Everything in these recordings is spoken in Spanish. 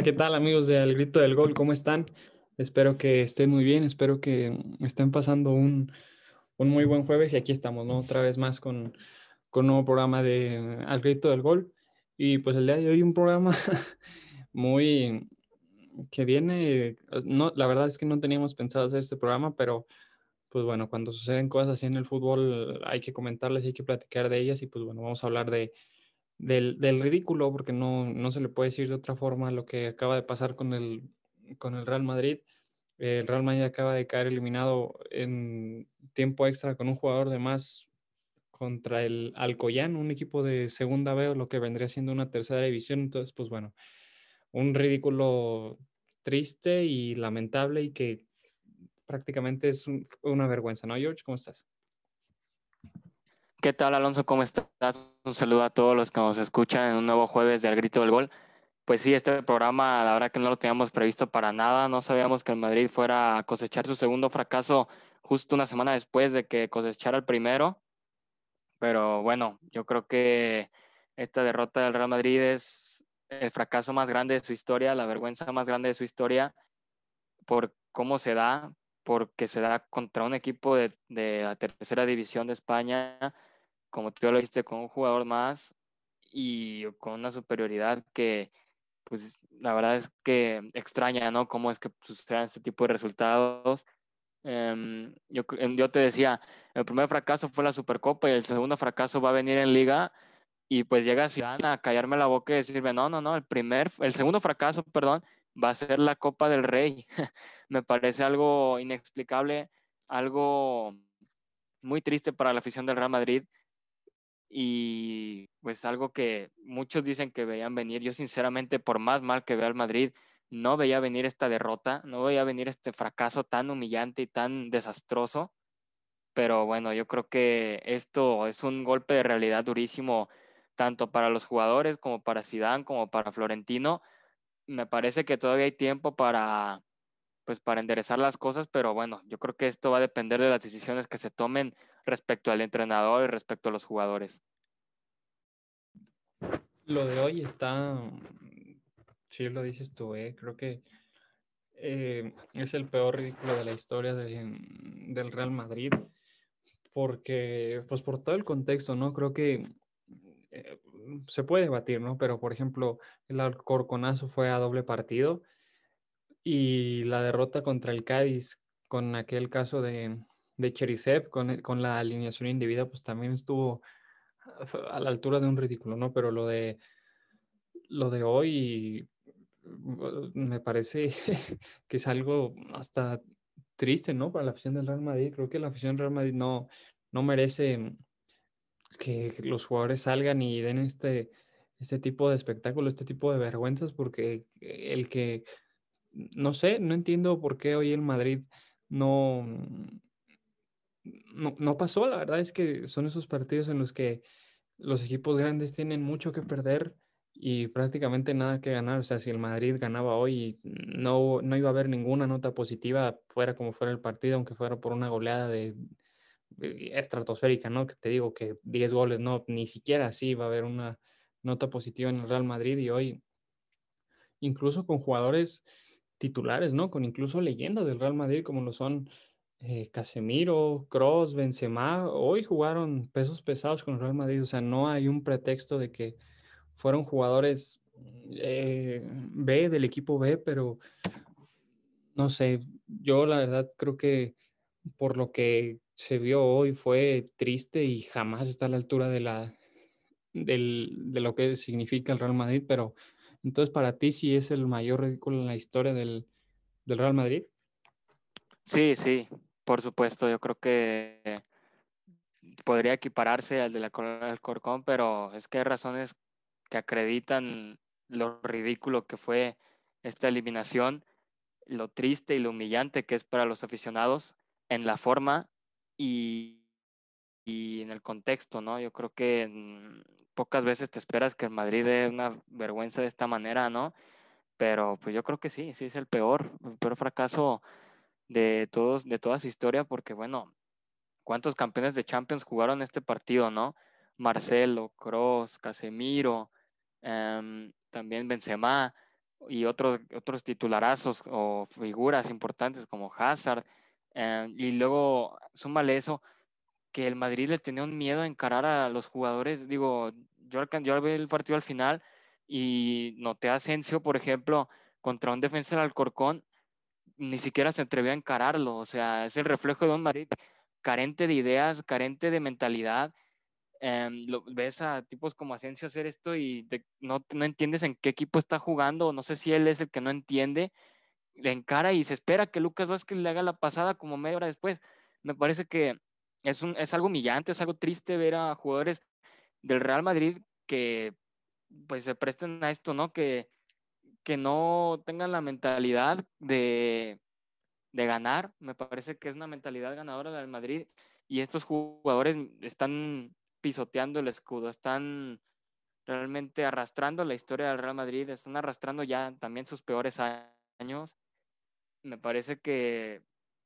Hola, ¿qué tal amigos de Al Grito del Gol? ¿Cómo están? Espero que estén muy bien, espero que estén pasando un, muy buen jueves y aquí estamos, ¿no? Otra vez más con, con un nuevo programa de Al Grito del Gol. Y pues el día de hoy un programa muy que viene, no, la verdad es que no teníamos pensado hacer este programa, pero pues bueno, cuando suceden cosas así en el fútbol hay que comentarles, hay que platicar de ellas y pues bueno, vamos a hablar de, del, ridículo, porque no, no, se le puede decir de otra forma lo que acaba de pasar con el, con el Real Madrid. El Real Madrid acaba de caer eliminado en tiempo extra con un jugador de más contra el Alcoyán, un equipo de segunda B, lo que vendría siendo una tercera división. Entonces, pues bueno, un ridículo triste y lamentable y que prácticamente es una vergüenza, ¿no, George? ¿Cómo estás? ¿Qué tal, Alonso? ¿Cómo estás? Un saludo a todos los que nos escuchan en un nuevo jueves de Al Grito del Gol. Pues sí, este programa, la verdad que no lo teníamos previsto para nada. No sabíamos que el Madrid fuera a cosechar su segundo fracaso justo una semana después de que cosechara el primero. Pero bueno, yo creo que esta derrota del Real Madrid es el fracaso más grande de su historia, la vergüenza más grande de su historia, por cómo se da, porque se da contra un equipo de, la tercera división de España, como tú ya lo dijiste, con un jugador más y con una superioridad que, pues, la verdad es que extraña, ¿no? Cómo es que sucedan este tipo de resultados. Em, yo, em, yo te decía, el primer fracaso fue la Supercopa y el segundo fracaso va a venir en Liga y pues llega Zidane a callarme la boca y decirme, no, no, no, el primer, el segundo fracaso, perdón, va a ser la Copa del Rey. Me parece algo inexplicable, algo muy triste para la afición del Real Madrid y pues algo que muchos dicen que veían venir. Yo sinceramente, por más mal que vea el Madrid, no veía venir esta derrota, no veía venir este fracaso tan humillante y tan desastroso. Pero bueno, yo creo que esto es un golpe de realidad durísimo tanto para los jugadores como para Zidane, como para Florentino. Me parece que todavía hay tiempo para, pues, para enderezar las cosas, pero bueno, yo creo que esto va a depender de las decisiones que se tomen respecto al entrenador y respecto a los jugadores. Lo de hoy está, sí lo dices tú, eh, creo que eh, es el peor ridículo de la historia del Real Madrid, porque, pues por todo el contexto, ¿no? Creo que eh, se puede debatir, ¿no? Pero, por ejemplo, el Alcorconazo fue a doble partido y la derrota contra el Cádiz con aquel caso de, de Cherisev, con, con la alineación indebida, pues también estuvo a la altura de un ridículo, ¿no? Pero lo de, lo de hoy mm, me parece que es algo hasta triste, ¿no? Para la afición del Real Madrid. Creo que la afición del Real Madrid no, no merece que los jugadores salgan y den este, este tipo de espectáculo, este tipo de vergüenzas, porque el que, no sé, no entiendo por qué hoy el Madrid no, no, no pasó, la verdad es que son esos partidos en los que los equipos grandes tienen mucho que perder y prácticamente nada que ganar. O sea, si el Madrid ganaba hoy, no, no iba a haber ninguna nota positiva, fuera como fuera el partido, aunque fuera por una goleada de estratosférica, ¿no? Que te digo que 10 goles, no, ni siquiera así va a haber una nota positiva en el Real Madrid y hoy, incluso con jugadores titulares, ¿no? Con incluso leyendas del Real Madrid como lo son eh, Casemiro, Cross, Benzema, hoy jugaron pesos pesados con el Real Madrid, o sea, no hay un pretexto de que fueron jugadores eh, B del equipo B, pero no sé, yo la verdad creo que por lo que se vio hoy fue triste y jamás está a la altura de, la, de lo que significa el Real Madrid, pero entonces para ti sí es el mayor ridículo en la historia del, Real Madrid. Sí, sí, por supuesto, yo creo que podría equipararse al de la del Corcón, pero es que hay razones que acreditan lo ridículo que fue esta eliminación, lo triste y lo humillante que es para los aficionados en la forma y, en el contexto, ¿no? Yo creo que mm, pocas veces te esperas que el Madrid dé una vergüenza de esta manera, ¿no? Pero pues yo creo que sí, sí es el peor, el peor fracaso de todos, de toda su historia, porque bueno, ¿cuántos campeones de Champions jugaron este partido, no? Marcelo, Cross, Casemiro, em, también Benzema, y otros, otros titularazos o figuras importantes como Hazard. Eh, y luego, súmale eso, que el Madrid le tenía un miedo a encarar a los jugadores. Digo, yo, yo vi el partido al final y noté a Asensio, por ejemplo, contra un defensa del Alcorcón, ni siquiera se atrevió a encararlo. O sea, es el reflejo de un Madrid carente de ideas, carente de mentalidad. Em, lo, ves a tipos como Asensio hacer esto y no, no entiendes en qué equipo está jugando, no sé si él es el que no entiende, le encara y se espera que Lucas Vázquez le haga la pasada como media hora después. Me parece que es, un, es algo humillante, es algo triste ver a jugadores del Real Madrid que pues se presten a esto, ¿no? Que, que no tengan la mentalidad de, de ganar. Me parece que es una mentalidad ganadora del Madrid y estos jugadores están pisoteando el escudo, están realmente arrastrando la historia del Real Madrid, están arrastrando ya también sus peores años. Me parece que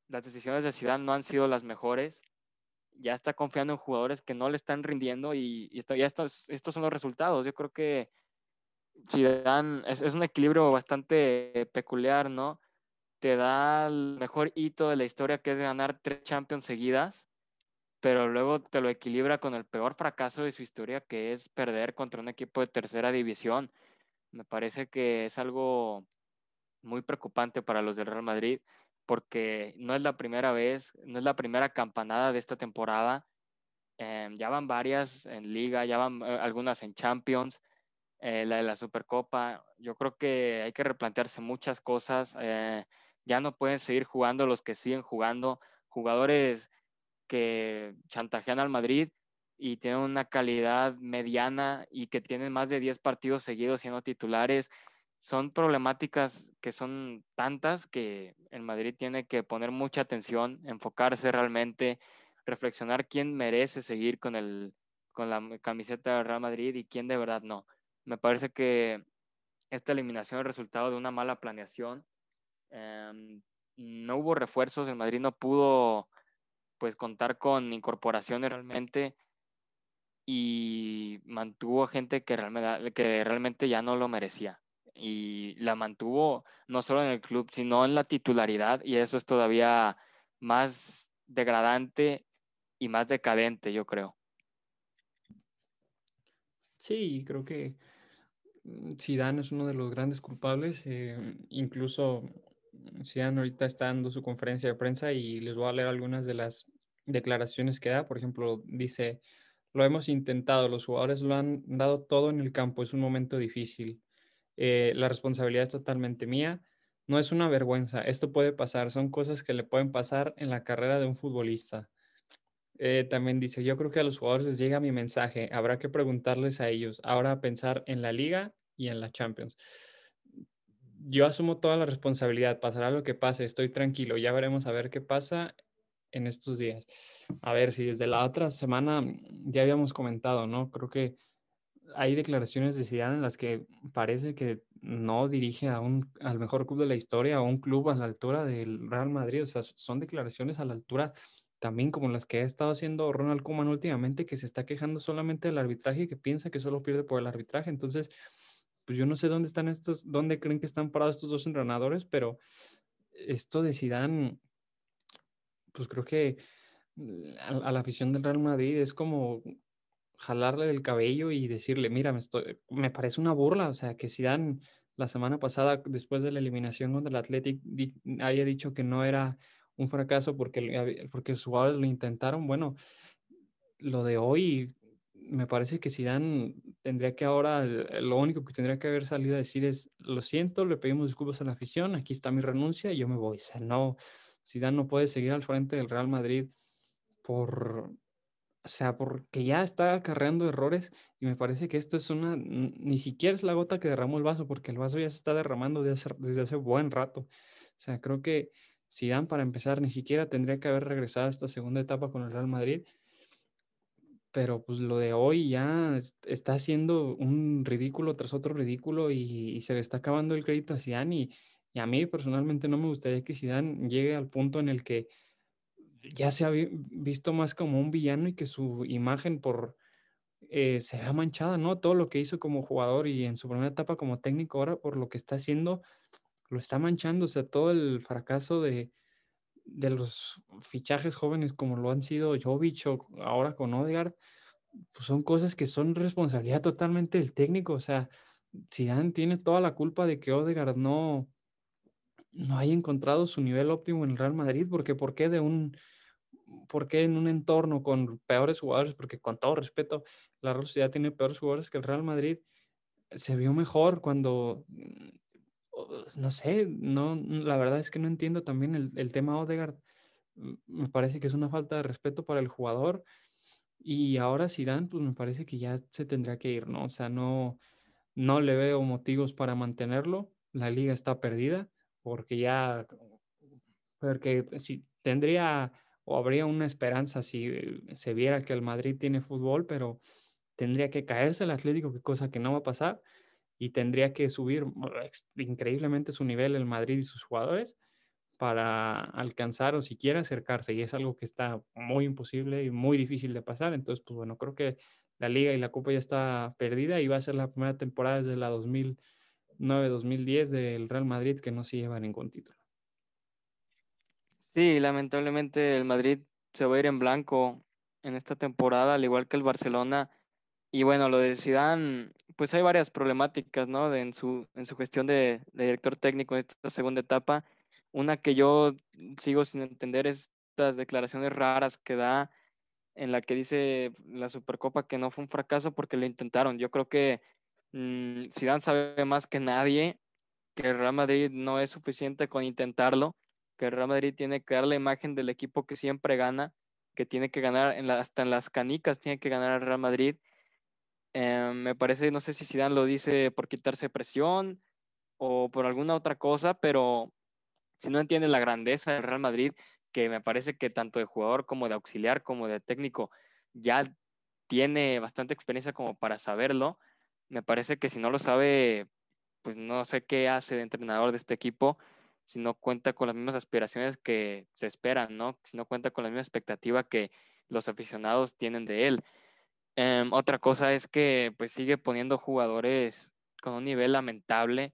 las decisiones de Zidane no han sido las mejores. Ya está confiando en jugadores que no le están rindiendo y, ya estos, estos son los resultados. Yo creo que Zidane es, es un equilibrio bastante peculiar, ¿no? Te da el mejor hito de la historia que es ganar tres Champions seguidas pero luego te lo equilibra con el peor fracaso de su historia, que es perder contra un equipo de tercera división. Me parece que es algo muy preocupante para los del Real Madrid, porque no es la primera vez, no es la primera campanada de esta temporada. Em, ya van varias en liga, ya van eh, algunas en Champions, eh, la de la Supercopa. Yo creo que hay que replantearse muchas cosas. Eh, ya no pueden seguir jugando los que siguen jugando. Jugadores que chantajean al Madrid y tienen una calidad mediana y que tienen más de 10 partidos seguidos siendo titulares. Son problemáticas que son tantas que el Madrid tiene que poner mucha atención, enfocarse realmente, reflexionar quién merece seguir con, el, con la camiseta del Real Madrid y quién de verdad no. Me parece que esta eliminación es resultado de una mala planeación. Em, no hubo refuerzos, el Madrid no pudo pues contar con incorporaciones realmente y mantuvo gente que realmente, que realmente ya no lo merecía. Y la mantuvo no solo en el club, sino en la titularidad y eso es todavía más degradante y más decadente, yo creo. Sí, creo que mm, Zidane es uno de los grandes culpables. Eh, incluso Zidane ahorita está dando su conferencia de prensa y les voy a leer algunas de las declaraciones que da. Por ejemplo, dice, lo hemos intentado, los jugadores lo han dado todo en el campo, es un momento difícil. Eh, la responsabilidad es totalmente mía. No es una vergüenza, esto puede pasar, son cosas que le pueden pasar en la carrera de un futbolista. Eh, también dice, yo creo que a los jugadores les llega mi mensaje, habrá que preguntarles a ellos, ahora pensar en la liga y en la Champions yo asumo toda la responsabilidad, pasará lo que pase, estoy tranquilo, ya veremos a ver qué pasa en estos días. A ver, si desde la otra semana ya habíamos comentado, ¿no? Creo que hay declaraciones de Zidane en las que parece que no dirige a un, al mejor club de la historia o un club a la altura del Real Madrid. O sea, son declaraciones a la altura también como las que ha estado haciendo Ronald Koeman últimamente, que se está quejando solamente del arbitraje y que piensa que solo pierde por el arbitraje. Entonces, pues yo no sé dónde están estos, dónde creen que están parados estos dos entrenadores, pero esto de Zidane, pues creo que mm, a, la afición del Real Madrid es como jalarle del cabello y decirle, mira, me, estoy, me parece una burla, o sea, que Zidane la semana pasada, después de la eliminación contra el Athletic, haya dicho que no era un fracaso porque, porque sus jugadores lo intentaron, bueno, lo de hoy me parece que Zidane tendría que ahora, lo único que tendría que haber salido a decir es, lo siento, le pedimos disculpas a la afición, aquí está mi renuncia y yo me voy. O sea, no, Zidane no puede seguir al frente del Real Madrid por, o sea, porque ya está acarreando errores y me parece que esto es una, ni siquiera es la gota que derramó el vaso, porque el vaso ya se está derramando desde hace, desde hace buen rato. O sea, creo que Zidane para empezar ni siquiera tendría que haber regresado a esta segunda etapa con el Real Madrid pero pues lo de hoy ya está haciendo un ridículo tras otro ridículo y, se le está acabando el crédito a Zidane y, y, a mí personalmente no me gustaría que Zidane llegue al punto en el que ya se ha visto más como un villano y que su imagen por eh, se vea manchada, ¿no? Todo lo que hizo como jugador y en su primera etapa como técnico ahora por lo que está haciendo, lo está manchando, o sea, todo el fracaso de, de los fichajes jóvenes como lo han sido Jovic o ahora con Odegaard, pues son cosas que son responsabilidad totalmente del técnico, o sea, Zidane tiene toda la culpa de que Odegaard no, no haya encontrado su nivel óptimo en el Real Madrid, porque ¿por qué de un por qué en un entorno con peores jugadores? Porque con todo respeto, la Real Sociedad tiene peores jugadores que el Real Madrid. Se vio mejor cuando mm, no sé, no, la verdad es que no entiendo también el, el tema Odegaard. Me parece que es una falta de respeto para el jugador. Y ahora Zidane, pues me parece que ya se tendría que ir, ¿no? O sea, no, no le veo motivos para mantenerlo. La liga está perdida porque ya, porque si tendría o habría una esperanza si se viera que el Madrid tiene fútbol, pero tendría que caerse el Atlético, que cosa que no va a pasar, y tendría que subir increíblemente su nivel el Madrid y sus jugadores para alcanzar o siquiera acercarse, y es algo que está muy imposible y muy difícil de pasar. Entonces, pues bueno, creo que la liga y la copa ya está perdida y va a ser la primera temporada desde la 2009-2010 del Real Madrid que no se lleva ningún título. Sí, lamentablemente el Madrid se va a ir en blanco en esta temporada, al igual que el Barcelona. Y bueno, lo de Zidane, pues hay varias problemáticas, ¿no? en, su, en su gestión de, director técnico en esta segunda etapa. Una que yo sigo sin entender es estas declaraciones raras que da en la que dice la Supercopa que no fue un fracaso porque lo intentaron. Yo creo que mmm, Zidane sabe más que nadie que el Real Madrid no es suficiente con intentarlo, que Real Madrid tiene que dar la imagen del equipo que siempre gana, que tiene que ganar en hasta en las canicas tiene que ganar el Real Madrid. Eh, me parece, no sé si Zidane lo dice por quitarse presión o por alguna otra cosa, pero si no entiende la grandeza del Real Madrid, que me parece que tanto de jugador como de auxiliar como de técnico ya tiene bastante experiencia como para saberlo. Me parece que si no lo sabe, pues no sé qué hace de entrenador de este equipo, si no cuenta con las mismas aspiraciones que se esperan, ¿no? Si no cuenta con la misma expectativa que los aficionados tienen de él. Eh, otra cosa es que pues sigue poniendo jugadores con un nivel lamentable.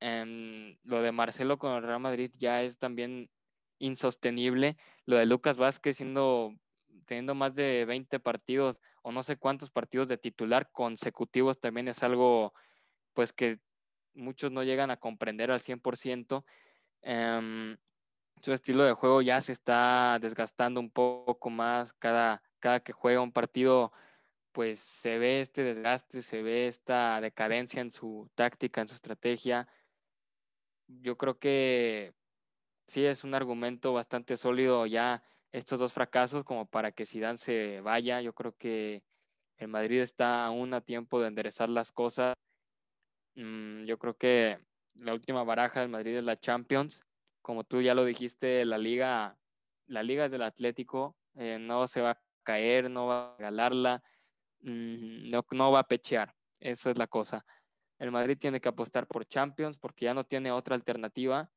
Eh, lo de Marcelo con el Real Madrid ya es también insostenible. Lo de Lucas Vázquez siendo, teniendo más de 20 partidos o no sé cuántos partidos de titular consecutivos también es algo pues que muchos no llegan a comprender al 100%. Eh, su estilo de juego ya se está desgastando un poco más cada, cada que juega un partido pues se ve este desgaste, se ve esta decadencia en su táctica, en su estrategia. Yo creo que sí es un argumento bastante sólido ya estos dos fracasos como para que Zidane se vaya. Yo creo que el Madrid está aún a tiempo de enderezar las cosas. Mm, yo creo que la última baraja del Madrid es la Champions. Como tú ya lo dijiste, la liga, la liga es del Atlético, eh, no se va a caer, no va a regalarla, mm, no, no va a pechear. Eso es la cosa. El Madrid tiene que apostar por Champions porque ya no tiene otra alternativa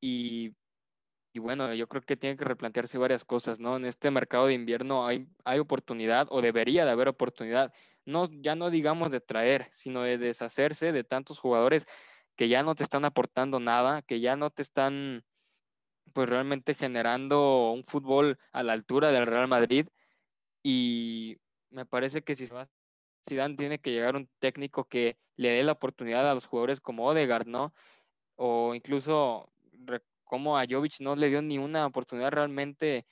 y, y, bueno, yo creo que tiene que replantearse varias cosas, ¿no? En este mercado de invierno hay, hay oportunidad o debería de haber oportunidad, no, ya no digamos de traer, sino de deshacerse de tantos jugadores que ya no te están aportando nada, que ya no te están pues realmente generando un fútbol a la altura del Real Madrid y me parece que si Zidane tiene que llegar un técnico que le dé la oportunidad a los jugadores como Odegaard, ¿no? O incluso como a Jovic no le dio ni una oportunidad realmente,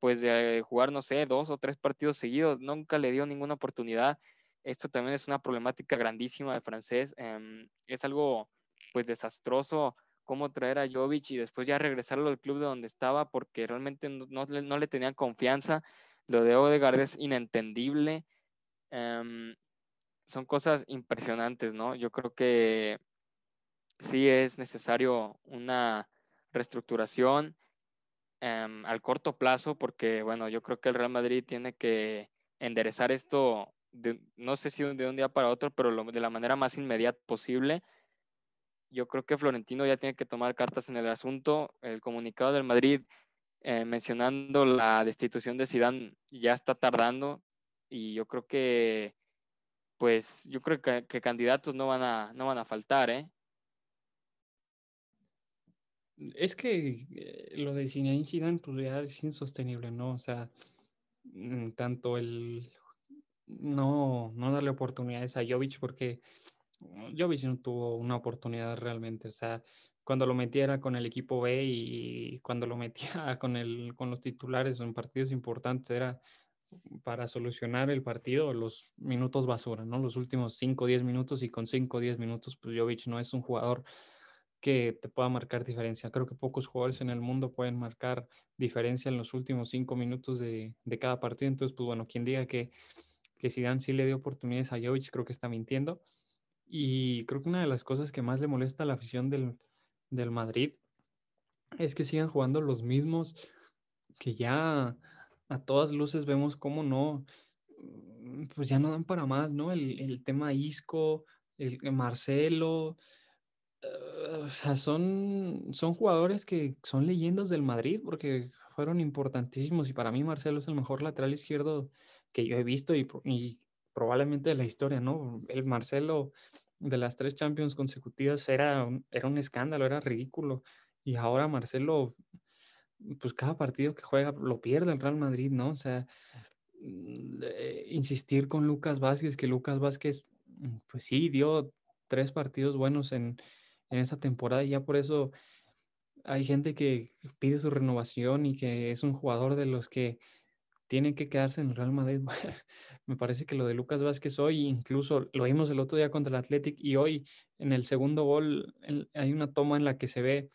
pues de jugar, no sé, dos o tres partidos seguidos, nunca le dio ninguna oportunidad. Esto también es una problemática grandísima de francés. Em, es algo, pues, desastroso cómo traer a Jovic y después ya regresarlo al club de donde estaba porque realmente no, no, le tenían confianza. Lo de Odegaard es inentendible. Em, son cosas impresionantes, ¿no? Yo creo que sí es necesario una reestructuración em, al corto plazo, porque bueno, yo creo que el Real Madrid tiene que enderezar esto, no sé si de un día para otro, pero de la manera más inmediata posible. Yo creo que Florentino ya tiene que tomar cartas en el asunto. El comunicado del Madrid eh, mencionando la destitución de Zidane ya está tardando y yo creo que, pues, yo creo que, candidatos no van a, no van a faltar, ¿eh? Es que eh, lo de Zinedine Zidane pues ya es insostenible, ¿no? O sea, mm, tanto el no, no darle oportunidades a Jovic porque Jovic no tuvo una oportunidad realmente, o sea, cuando lo metiera con el equipo B y cuando lo metía con, el, con los titulares en partidos importantes era para solucionar el partido los minutos basura, ¿no? Los últimos 5 o 10 minutos y con 5 o 10 minutos, pues Jovic no es un jugador que te pueda marcar diferencia. Creo que pocos jugadores en el mundo pueden marcar diferencia en los últimos 5 minutos de, de, cada partido. Entonces, pues bueno, quien diga que, que Zidane sí le dio oportunidades a Jovic, creo que está mintiendo. Y creo que una de las cosas que más le molesta a la afición del, del Madrid es que sigan jugando los mismos que ya a todas luces vemos cómo no, mm, pues ya no dan para más, ¿no? El, el tema Isco, el Marcelo, uh, o sea, son, son jugadores que son leyendas del Madrid porque fueron importantísimos y para mí Marcelo es el mejor lateral izquierdo que yo he visto y, y probablemente de la historia, ¿no? El Marcelo de las tres Champions consecutivas era un, era un escándalo, era ridículo. Y ahora Marcelo, pues cada partido que juega lo pierde el Real Madrid, ¿no? O sea, mm, eh, insistir con Lucas Vázquez, que Lucas Vázquez, mm, pues sí, dio tres partidos buenos en, en temporada y ya por eso hay gente que pide su renovación y que es un jugador de los que tiene que quedarse en el Real Madrid. Me parece que lo de Lucas Vázquez hoy, incluso lo vimos el otro día contra el Athletic y hoy en el segundo gol hay una toma en la que se ve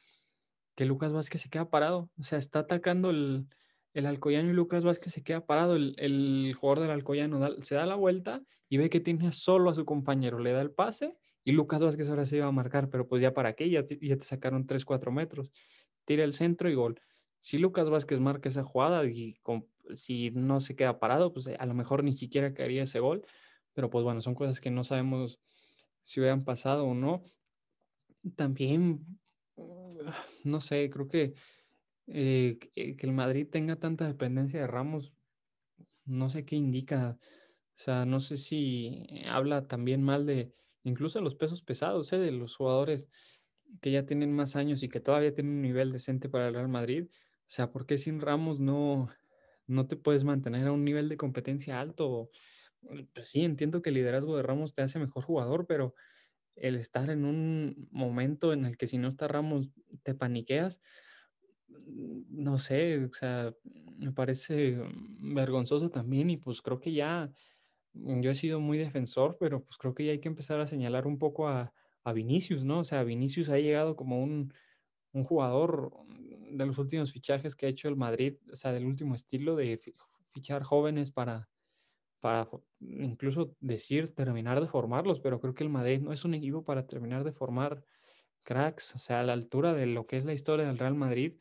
que Lucas Vázquez se queda parado, o sea, está atacando el, el Alcoyano y Lucas Vázquez se queda parado, el, jugador del Alcoyano se da la vuelta y ve que tiene solo a su compañero, le da el pase y Lucas Vázquez ahora se iba a marcar, pero pues ya para qué, ya, ya te sacaron 3, 4 metros, tira el centro y gol. Si Lucas Vázquez marca esa jugada y con si no se queda parado, pues a lo mejor ni siquiera caería ese gol. Pero pues bueno, son cosas que no sabemos si hubieran pasado o no. También, no sé, creo que eh, que el Madrid tenga tanta dependencia de Ramos, no sé qué indica. O sea, no sé si habla también mal de incluso los pesos pesados, ¿eh? de los jugadores que ya tienen más años y que todavía tienen un nivel decente para el Real Madrid. O sea, ¿por qué sin Ramos no, no te puedes mantener a un nivel de competencia alto. Pues sí, entiendo que el liderazgo de Ramos te hace mejor jugador, pero el estar en un momento en el que si no está Ramos te paniqueas, mm, no sé, o sea, me parece vergonzoso también y pues creo que ya, mm, yo he sido muy defensor, pero pues creo que ya hay que empezar a señalar un poco a, a Vinicius, ¿no? O sea, Vinicius ha llegado como un, un jugador de los últimos fichajes que ha hecho el Madrid, o sea, del último estilo de fichar jóvenes para, para incluso decir terminar de formarlos, pero creo que el Madrid no es un equipo para terminar de formar cracks, o sea, a la altura de lo que es la historia del Real Madrid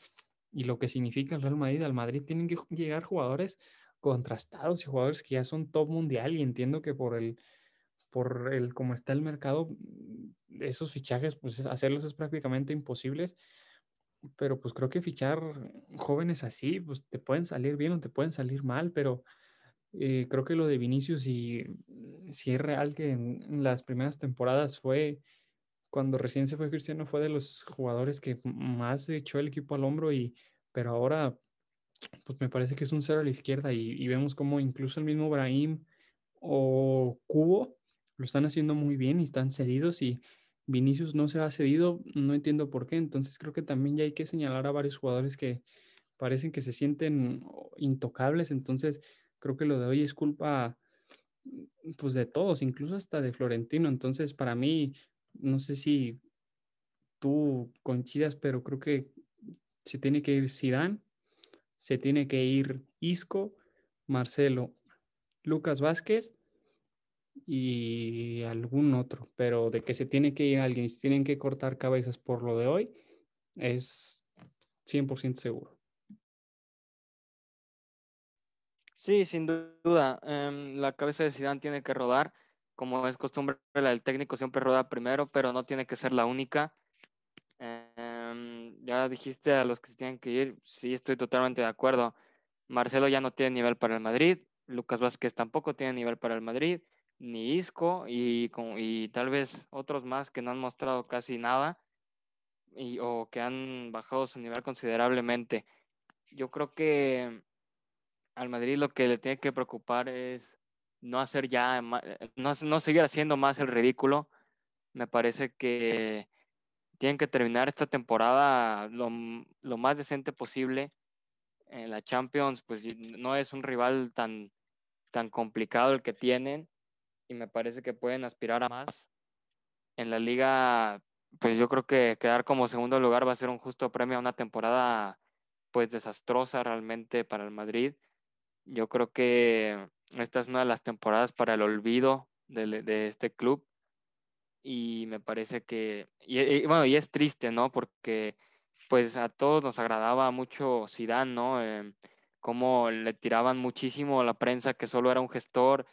y lo que significa el Real Madrid. Al Madrid tienen que llegar jugadores contrastados y jugadores que ya son top mundial y entiendo que por el por el cómo está el mercado esos fichajes pues hacerlos es prácticamente imposibles pero pues creo que fichar jóvenes así, pues te pueden salir bien o te pueden salir mal, pero eh, creo que lo de Vinicius, si, si es real que en, las primeras temporadas fue, cuando recién se fue Cristiano, fue de los jugadores que más echó el equipo al hombro, y, pero ahora, pues me parece que es un cero a la izquierda y, y vemos como incluso el mismo Brahim o Cubo lo están haciendo muy bien y están cedidos y Vinicius no se ha cedido, no entiendo por qué, entonces creo que también ya hay que señalar a varios jugadores que parecen que se sienten intocables, entonces creo que lo de hoy es culpa pues de todos, incluso hasta de Florentino, entonces para mí, no sé si tú coincidas, pero creo que se tiene que ir Zidane, se tiene que ir Isco, Marcelo, Lucas Vázquez y algún otro, pero de que se tiene que ir alguien, se tienen que cortar cabezas por lo de hoy, es 100% seguro. Sí, sin duda. Em, la cabeza de Zidane tiene que rodar, como es costumbre, la del técnico siempre roda primero, pero no tiene que ser la única. Em, ya dijiste a los que se tienen que ir, sí, estoy totalmente de acuerdo. Marcelo ya no tiene nivel para el Madrid, Lucas Vázquez tampoco tiene nivel para el Madrid, ni Isco y, y tal vez otros más que no han mostrado casi nada y, o que han bajado su nivel considerablemente. Yo creo que al Madrid lo que le tiene que preocupar es no hacer ya, eh, no, no seguir haciendo más el ridículo. Me parece que tienen que terminar esta temporada lo, lo más decente posible. En la Champions, pues no es un rival tan, tan complicado el que tienen y me parece que pueden aspirar a más. En la liga, pues yo creo que quedar como segundo lugar va a ser un justo premio a una temporada pues desastrosa realmente para el Madrid. Yo creo que esta es una de las temporadas para el olvido de, este club y me parece que, y, bueno, y es triste, ¿no? Porque pues a todos nos agradaba mucho Zidane, ¿no? Eh, como le tiraban muchísimo la prensa que solo era un gestor,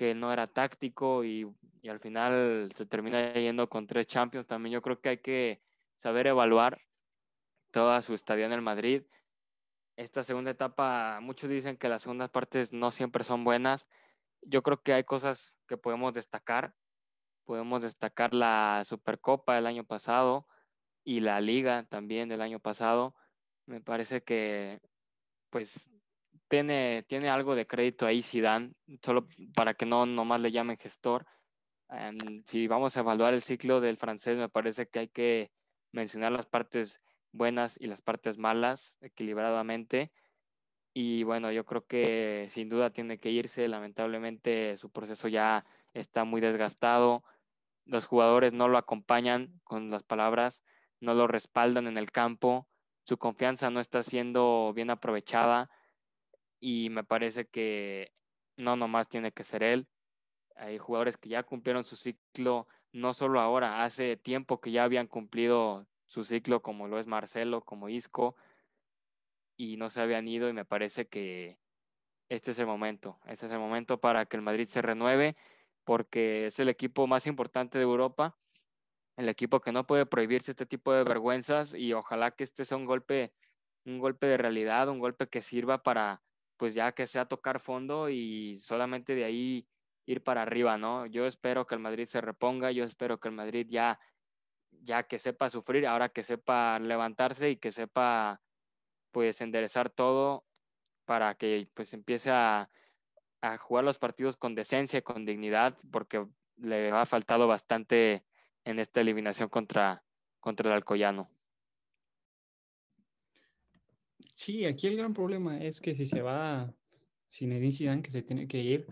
que no era táctico y, al final se termina yendo con tres Champions. También yo creo que hay que saber evaluar toda su estadía en el Madrid. Esta segunda etapa, muchos dicen que las segundas partes no siempre son buenas. Yo creo que hay cosas que podemos destacar Podemos destacar la Supercopa del año pasado y la Liga también del año pasado. Me parece que pues tiene, tiene algo de crédito ahí Zidane, solo para que no nomás le llamen gestor. Em, si vamos a evaluar el ciclo del francés, me parece que hay que mencionar las partes buenas y las partes malas equilibradamente. Y bueno, yo creo que sin duda tiene que irse. Lamentablemente su proceso ya está muy desgastado los jugadores no lo acompañan con las palabras, no lo respaldan en el campo, su confianza no está siendo bien aprovechada y me parece que no nomás tiene que ser él. Hay jugadores que ya cumplieron su ciclo, no solo ahora, hace tiempo que ya habían cumplido su ciclo, como lo es Marcelo, como Isco, y no se habían ido y me parece que este es el momento, este es el momento para que el Madrid se renueve porque es el equipo más importante de Europa, el equipo que no puede prohibirse este tipo de vergüenzas y ojalá que este sea un golpe, un golpe de realidad, un golpe que sirva para, pues ya que sea tocar fondo y solamente de ahí ir para arriba, ¿no? Yo espero que el Madrid se reponga, yo espero que el Madrid ya, ya que sepa sufrir, ahora que sepa levantarse y que sepa, pues, enderezar todo para que, pues, empiece a a jugar los partidos con decencia, con dignidad, porque le ha faltado bastante en esta eliminación contra, contra el Alcoyano. Sí, aquí el gran problema es que si se va sin Zidane, que se tiene que ir,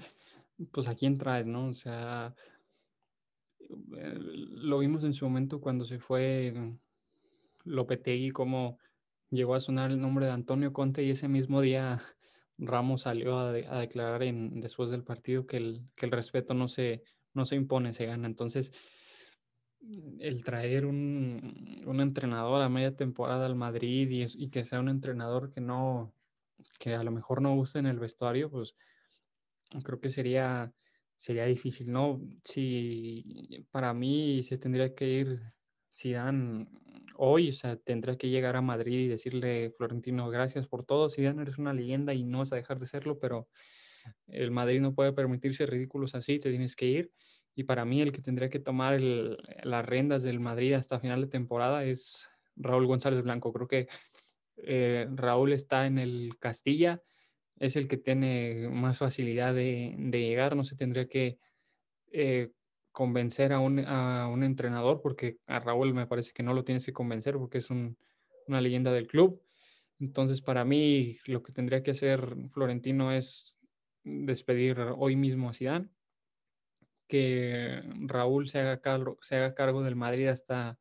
pues a quién ¿no? O sea, eh, lo vimos en su momento cuando se fue Lopetegui, como llegó a sonar el nombre de Antonio Conte y ese mismo día Ramos salió a, declarar en, después del partido que el, que el respeto no se, no se impone, se gana. Entonces, el traer un, un entrenador a media temporada al Madrid y, que sea un entrenador que no, que a lo mejor no guste en el vestuario, pues creo que sería, sería difícil, ¿no? Si para mí se tendría que ir dan hoy, o sea, tendrá que llegar a Madrid y decirle, Florentino, gracias por todo, Zidane eres una leyenda y no vas a dejar de serlo, pero el Madrid no puede permitirse ridículos así, te tienes que ir. Y para mí el que tendría que tomar las riendas del Madrid hasta final de temporada es Raúl González Blanco. Creo que eh, Raúl está en el Castilla, es el que tiene más facilidad de, llegar, no se tendría que eh, convencer a un, entrenador, porque a Raúl me parece que no lo tienes que convencer porque es un, una leyenda del club. Entonces, para mí, lo que tendría que hacer Florentino es despedir hoy mismo a Zidane, que Raúl se haga cargo, se haga cargo del Madrid hasta,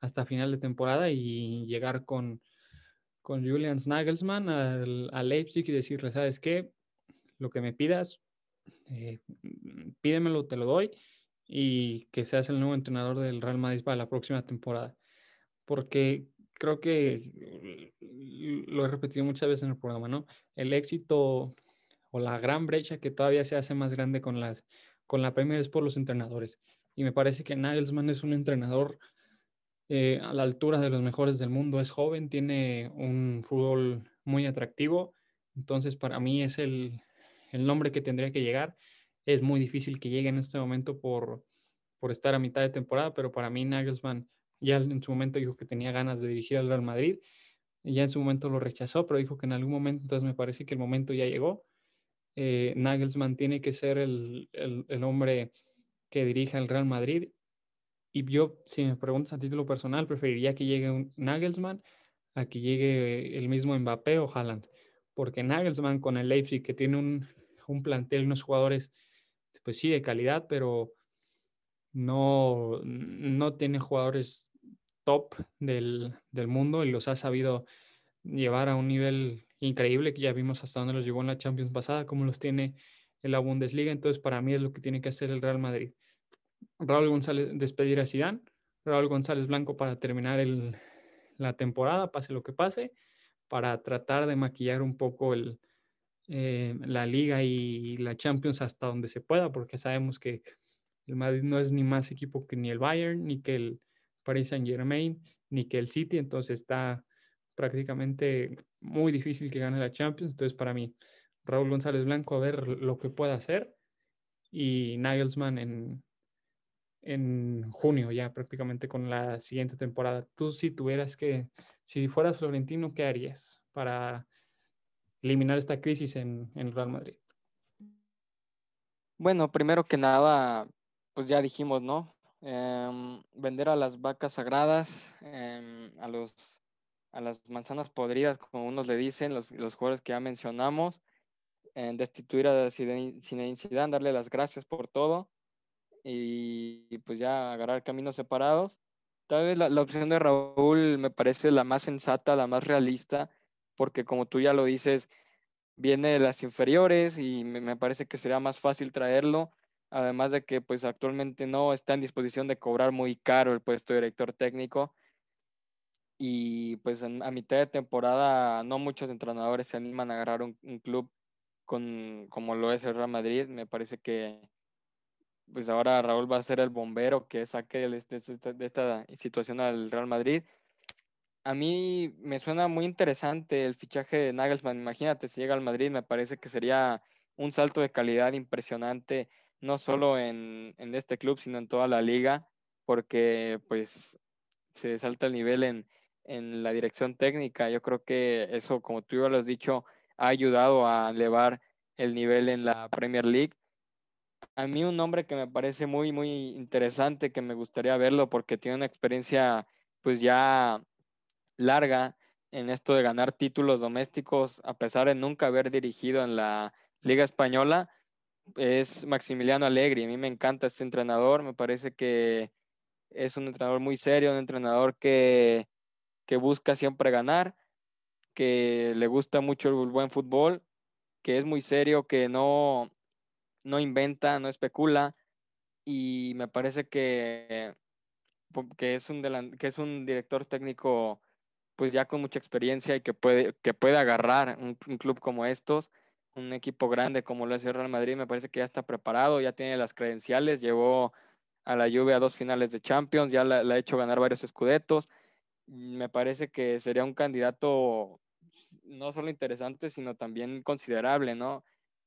hasta final de temporada y llegar con, con Julian Nagelsmann al, a Leipzig y decirle, ¿sabes qué? Lo que me pidas, eh, pídemelo, te lo doy y que seas el nuevo entrenador del Real Madrid para la próxima temporada. Porque creo que lo he repetido muchas veces en el programa, ¿no? El éxito o la gran brecha que todavía se hace más grande con, las, con la Premier es por los entrenadores. Y me parece que Nagelsmann es un entrenador eh, a la altura de los mejores del mundo. Es joven, tiene un fútbol muy atractivo. Entonces, para mí es el, el nombre que tendría que llegar. Es muy difícil que llegue en este momento por, por estar a mitad de temporada, pero para mí Nagelsmann ya en su momento dijo que tenía ganas de dirigir al Real Madrid, ya en su momento lo rechazó, pero dijo que en algún momento, entonces me parece que el momento ya llegó. Eh, Nagelsmann tiene que ser el, el, hombre que dirija el Real Madrid. Y yo, si me preguntas a título personal, preferiría que llegue un Nagelsmann a que llegue el mismo Mbappé o Haaland. Porque Nagelsmann con el Leipzig, que tiene un, un plantel, unos jugadores, pues sí, de calidad, pero no, no tiene jugadores top del, del, mundo y los ha sabido llevar a un nivel increíble que ya vimos hasta dónde los llevó en la Champions pasada, como los tiene en la Bundesliga. Entonces, para mí es lo que tiene que hacer el Real Madrid. Raúl González despedir a Zidane, Raúl González Blanco para terminar la temporada, pase lo que pase, para tratar de maquillar un poco eh, la liga y la Champions hasta donde se pueda, porque sabemos que el Madrid no es ni más equipo que ni el Bayern, ni que el Paris Saint Germain, ni que el City, entonces está prácticamente muy difícil que gane la Champions. Entonces, para mí, Raúl González Blanco a ver lo que pueda hacer y Nagelsmann en, en junio ya prácticamente con la siguiente temporada. Tú si tuvieras que, si fueras Florentino, ¿qué harías para eliminar esta crisis en, en Real Madrid? Bueno, primero que nada, pues ya dijimos, ¿no? Eh, vender a las vacas sagradas, eh, a, los, a las manzanas podridas, como unos le dicen, los, los jugadores que ya mencionamos, destituir a Zinedine Zidane, darle las gracias por todo y, pues ya agarrar caminos separados. Tal vez la, la, opción de Raúl me parece la más sensata, la más realista, porque como tú ya lo dices, viene de las inferiores y me, me parece que sería más fácil traerlo, además de que pues actualmente no está en disposición de cobrar muy caro el puesto de director técnico y pues en, a mitad de temporada no muchos entrenadores se animan a agarrar un, club con, como lo es el Real Madrid, me parece que pues ahora Raúl va a ser el bombero que saque de, de, de esta situación al Real Madrid. A mí me suena muy interesante el fichaje de Nagelsmann. Imagínate, si llega al Madrid, me parece que sería un salto de calidad impresionante, no solo en, en este club, sino en toda la liga, porque pues se salta el nivel en, en la dirección técnica. Yo creo que eso, como tú ya lo has dicho, ha ayudado a elevar el nivel en la Premier League a mí un nombre que me parece muy, muy interesante, que me gustaría verlo porque tiene una experiencia pues ya larga en esto de ganar títulos domésticos, a pesar de nunca haber dirigido en la Liga Española, es Maximiliano Allegri. A mí me encanta este entrenador, me parece que es un entrenador muy serio, un entrenador que, que busca siempre ganar, que le gusta mucho el buen fútbol, que es muy serio, que no, no inventa, no especula y me parece que, que, es, un que es un director técnico pues ya con mucha experiencia y que puede, que puede agarrar un, club como estos, un equipo grande como lo es el Real Madrid, me parece que ya está preparado, ya tiene las credenciales, llevó a la Juve a dos finales de Champions, ya le ha hecho ganar varios escudetos, me parece que sería un candidato no solo interesante, sino también considerable, ¿no?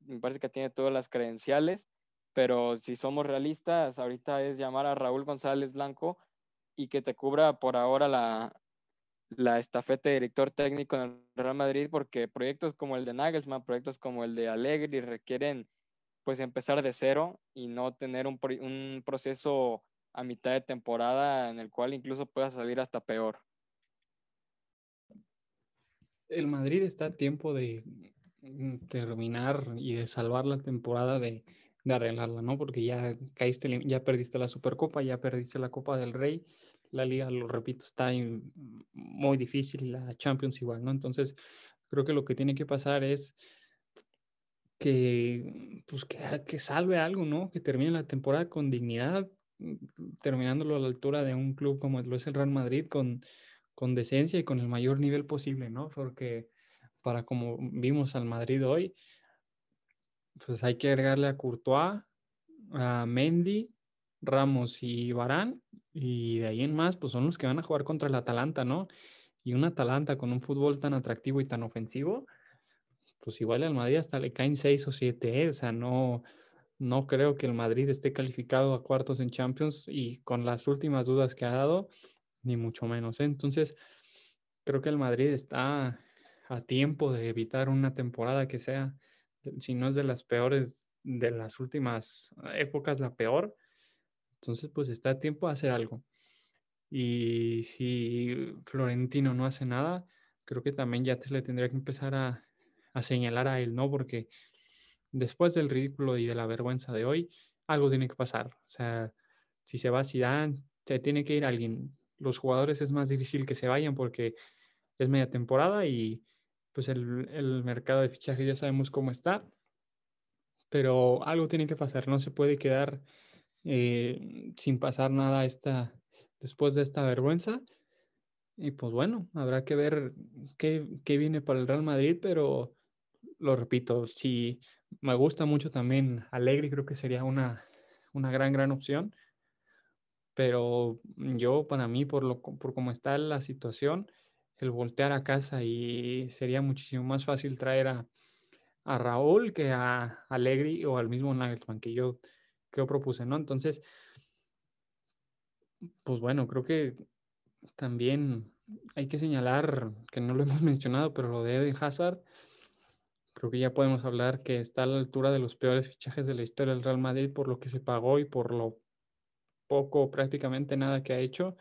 me parece que tiene todas las credenciales, pero si somos realistas, ahorita es llamar a Raúl González Blanco y que te cubra por ahora la, la estafeta de director técnico en el Real Madrid, porque proyectos como el de Nagelsmann, proyectos como el de Allegri requieren pues empezar de cero y no tener un, un proceso a mitad de temporada en el cual incluso pueda salir hasta peor. El Madrid está a tiempo de Mm, terminar y de salvar la temporada de, arreglarla, ¿no? Porque ya caíste, ya perdiste la Supercopa, ya perdiste la Copa del Rey, la liga, lo repito, está muy difícil, la Champions igual, ¿no? Entonces, creo que lo que tiene que pasar es que, pues, que, que salve algo, ¿no? Que termine la temporada con dignidad, mm, terminándolo a la altura de un club como lo es el Real Madrid, con, con decencia y con el mayor nivel posible, ¿no? Porque para como vimos al Madrid hoy, pues hay que agregarle a Courtois, a Mendy, Ramos y Barán, y de ahí en más, pues son los que van a jugar contra el Atalanta, ¿no? Y un Atalanta con un fútbol tan atractivo y tan ofensivo, pues igual al Madrid hasta le caen 6 o 7, ¿eh? o sea, no, no creo que el Madrid esté calificado a cuartos en Champions y con las últimas dudas que ha dado, ni mucho menos. Entonces, creo que el Madrid está a tiempo de evitar una temporada que sea, si no es de las peores de las últimas épocas, la peor. Entonces, pues está a tiempo de hacer algo. Y si Florentino no hace nada, creo que también ya se le tendría que empezar a, a señalar a él, ¿no? Porque después del ridículo y de la vergüenza de hoy, algo tiene que pasar. O sea, si se va Zidane, se tiene que ir alguien. Los jugadores es más difícil que se vayan porque es media temporada y pues el, el mercado de fichaje ya sabemos cómo está. Pero algo tiene que pasar, no se puede quedar eh, sin pasar nada esta, después de esta vergüenza. Y pues bueno, habrá que ver qué, qué viene para el Real Madrid, pero lo repito, si me gusta mucho también Alegre, creo que sería una, una gran, gran opción. Pero yo, para mí, por, lo, por cómo está la situación, el voltear a casa y sería muchísimo más fácil traer a, a Raúl que a Alegri o al mismo Nagelsmann que yo, que yo propuse, ¿no? Entonces, pues bueno, creo que también hay que señalar, que no lo hemos mencionado, pero lo de Eden Hazard, creo que ya podemos hablar que está a la altura de los peores fichajes de la historia del Real Madrid por lo que se pagó y por lo poco, prácticamente nada que ha hecho.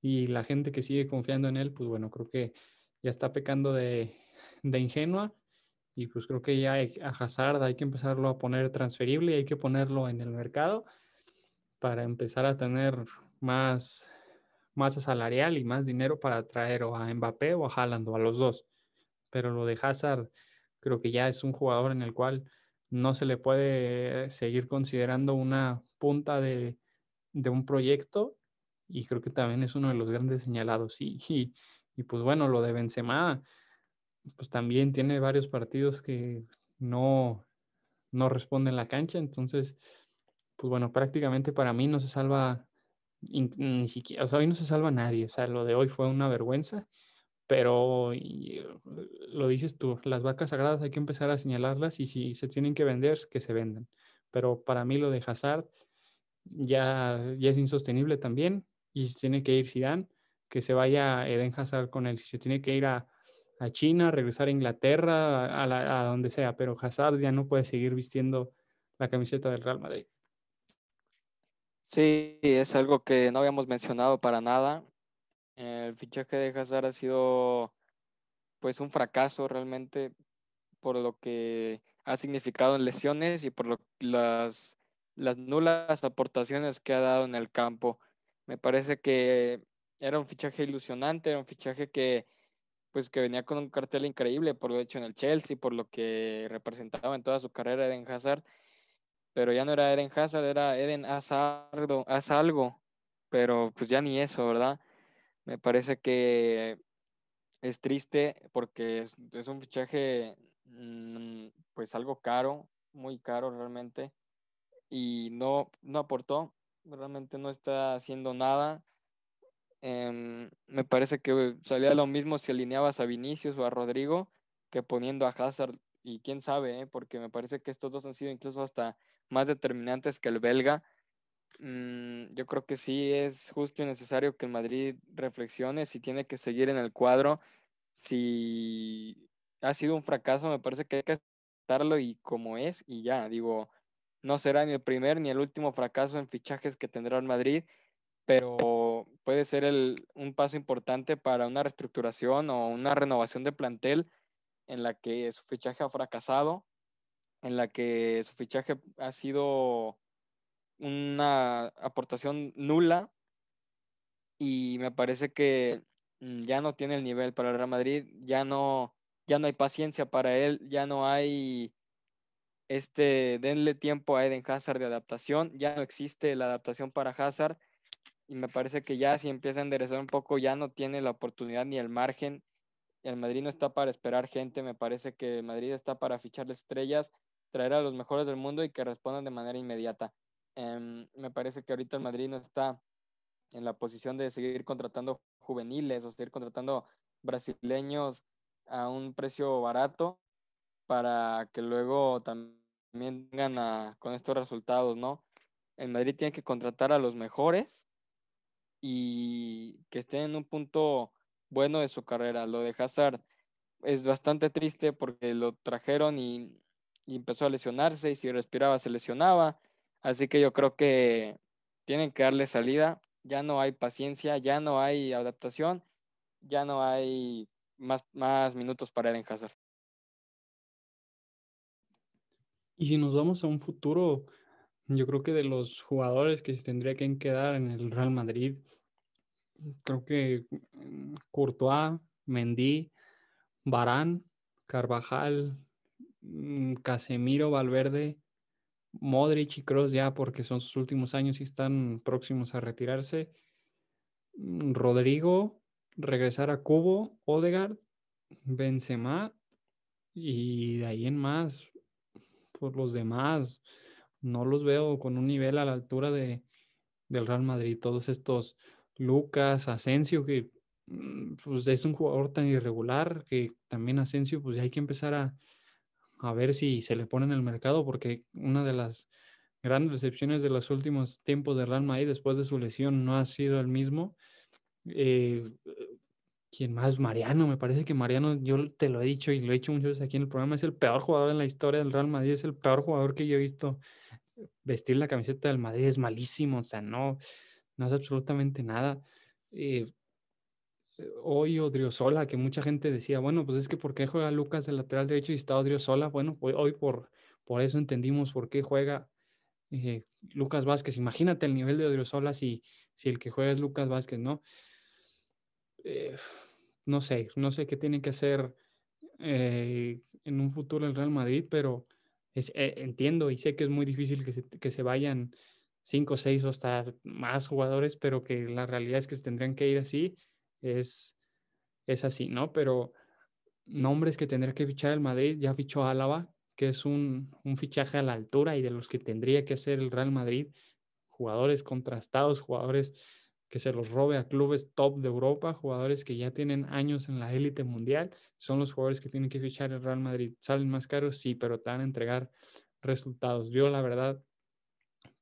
Y la gente que sigue confiando en él, pues bueno, creo que ya está pecando de, de ingenua. Y pues creo que ya a Hazard hay que empezarlo a poner transferible y hay que ponerlo en el mercado para empezar a tener más masa salarial y más dinero para traer o a Mbappé o a Haaland o a los dos. Pero lo de Hazard creo que ya es un jugador en el cual no se le puede seguir considerando una punta de, de un proyecto y creo que también es uno de los grandes señalados. Y, y, y, pues bueno, lo de Benzema, pues también tiene varios partidos que no, no responden la cancha, entonces, pues bueno, prácticamente para mí no se salva ni siquiera, o sea, hoy no se salva nadie, o sea, lo de hoy fue una vergüenza, pero lo dices tú, las vacas sagradas hay que empezar a señalarlas y si se tienen que vender, que se vendan. Pero para mí lo de Hazard ya, ya es insostenible también y si tiene que ir Zidane, que se vaya Eden Hazard con él, si se tiene que ir a, a China, regresar a Inglaterra, a, a, a donde sea, pero Hazard ya no puede seguir vistiendo la camiseta del Real Madrid. Sí, es algo que no habíamos mencionado para nada. El fichaje de Hazard ha sido pues un fracaso realmente por lo que ha significado en lesiones y por lo, las, las nulas aportaciones que ha dado en el campo. Me parece que era un fichaje ilusionante, era un fichaje que pues que venía con un cartel increíble por lo hecho en el Chelsea, por lo que representaba en toda su carrera Eden Hazard pero ya no era Eden Hazard, era Eden Hazard, haz algo, pero pues ya ni eso, ¿verdad? Me parece que es triste porque es, es un fichaje mmm, pues algo caro, muy caro realmente, y no, no aportó, realmente no está haciendo nada. Eh, me parece que salía lo mismo si alineabas a Vinicius o a Rodrigo que poniendo a Hazard y quién sabe, ¿eh? porque me parece que estos dos han sido incluso hasta más determinantes que el belga. Mm, yo creo que sí es justo y necesario que Madrid reflexione si tiene que seguir en el cuadro. Si ha sido un fracaso, me parece que hay que aceptarlo y como es y ya, digo, no será ni el primer ni el último fracaso en fichajes que tendrá el Madrid, pero puede ser el, un paso importante para una reestructuración o una renovación de plantel en la que su fichaje ha fracasado, en la que su fichaje ha sido una aportación nula y me parece que mm, ya no tiene el nivel para el Real Madrid, ya no, ya no hay paciencia para él, ya no hay este, denle tiempo a Eden Hazard de adaptación, ya no existe la adaptación para Hazard y me parece que ya si empieza a enderezar un poco ya no tiene la oportunidad ni el margen el Madrid no está para esperar gente, me parece que Madrid está para fichar estrellas, traer a los mejores del mundo y que respondan de manera inmediata. Um, me parece que ahorita el Madrid no está en la posición de seguir contratando juveniles o seguir contratando brasileños a un precio barato. Para que luego también vengan con estos resultados, ¿no? El Madrid tiene que contratar a los mejores y que estén en un punto bueno de su carrera. Lo de Hazard es bastante triste porque lo trajeron y, y empezó a lesionarse y si respiraba se lesionaba. Así que yo creo que tienen que darle salida. Ya no hay paciencia, ya no hay adaptación, ya no hay más, más minutos para Eden Hazard. Y si nos vamos a un futuro, yo creo que de los jugadores que se tendría que quedar en el Real Madrid, creo que mm, Courtois, Mendy, Barán, Carvajal, mm, Casemiro, Valverde, Modric y Kroos ya porque son sus últimos años y están próximos a retirarse. Mm, Rodrigo, regresar a Cubo, Odegaard, Benzema y de ahí en más, por los demás, no los veo con un nivel a la altura de, del Real Madrid. Todos estos Lucas, Asensio, que mm, pues es un jugador tan irregular que también Asensio, pues hay que empezar a, a ver si se le pone en el mercado, porque una de las grandes decepciones de los últimos tiempos de Real Madrid después de su lesión no ha sido el mismo. Eh, ¿Quién más? Mariano, me parece que Mariano, yo te lo he dicho y lo he dicho muchas veces aquí en el programa, es el peor jugador en la historia del Real Madrid, es el peor jugador que yo he visto vestir la camiseta del Madrid, es malísimo, o sea, no, no hace absolutamente nada. Eh, hoy Odriozola, que mucha gente decía, bueno, pues es que ¿por qué juega Lucas de lateral derecho y está Odriozola? Bueno, pues hoy por, por eso entendimos por qué juega eh, Lucas Vázquez. Imagínate el nivel de Odriozola si, si el que juega es Lucas Vázquez, ¿no? Eh, no sé, no sé qué tiene que hacer eh, en un futuro el Real Madrid, pero entiendo y sé que es muy difícil que se, vayan cinco, seis o hasta más jugadores, pero que la realidad es que tendrían que ir así es, es así, ¿no? Pero nombres que tendría que fichar el Madrid, ya fichó Álava, que es un, un fichaje a la altura y de los que tendría que hacer el Real Madrid, jugadores contrastados, jugadores que se los robe a clubes top de Europa, jugadores que ya tienen años en la élite mundial, son los jugadores que tienen que fichar el Real Madrid. ¿Salen más caros? Sí, pero te van a entregar resultados. Yo la verdad